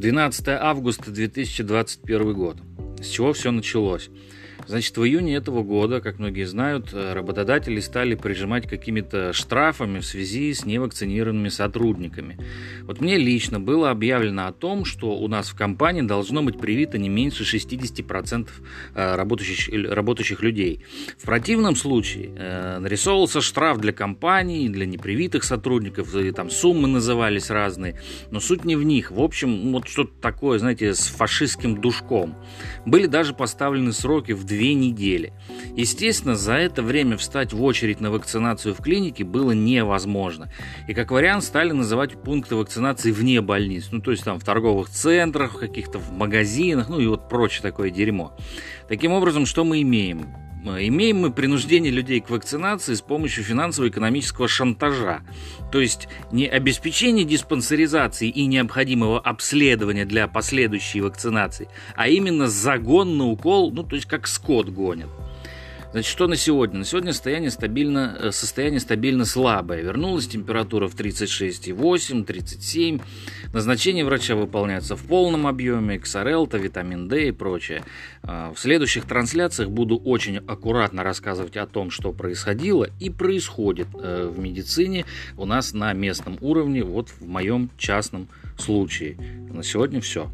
12 августа 2021 год. С чего все началось? Значит, в июне этого года, как многие знают, э, работодатели стали прижимать какими-то штрафами в связи с невакцинированными сотрудниками. Вот мне лично было объявлено о том, что у нас в компании должно быть привито не меньше 60% э, работающих, работающих людей. В противном случае э, нарисовывался штраф для компании, для непривитых сотрудников, и там суммы назывались разные, но суть не в них. В общем, вот что-то такое, знаете, с фашистским душком. Были даже поставлены сроки в две две недели. Естественно, за это время встать в очередь на вакцинацию в клинике было невозможно. И как вариант стали называть пункты вакцинации вне больниц. Ну, то есть там в торговых центрах, каких-то в магазинах, ну и вот прочее такое дерьмо. Таким образом, что мы имеем? Имеем мы принуждение людей к вакцинации с помощью финансово-экономического шантажа. То есть не обеспечение диспансеризации и необходимого обследования для последующей вакцинации, а именно загон на укол, ну то есть как скот гонят. Значит, что на сегодня? На сегодня состояние стабильно, э, состояние стабильно слабое. Вернулась температура в 36,8, 37. Назначение врача выполняется в полном объеме, XRL, витамин D и прочее. А, в следующих трансляциях буду очень аккуратно рассказывать о том, что происходило и происходит э, в медицине у нас на местном уровне, вот в моем частном случае. На сегодня все.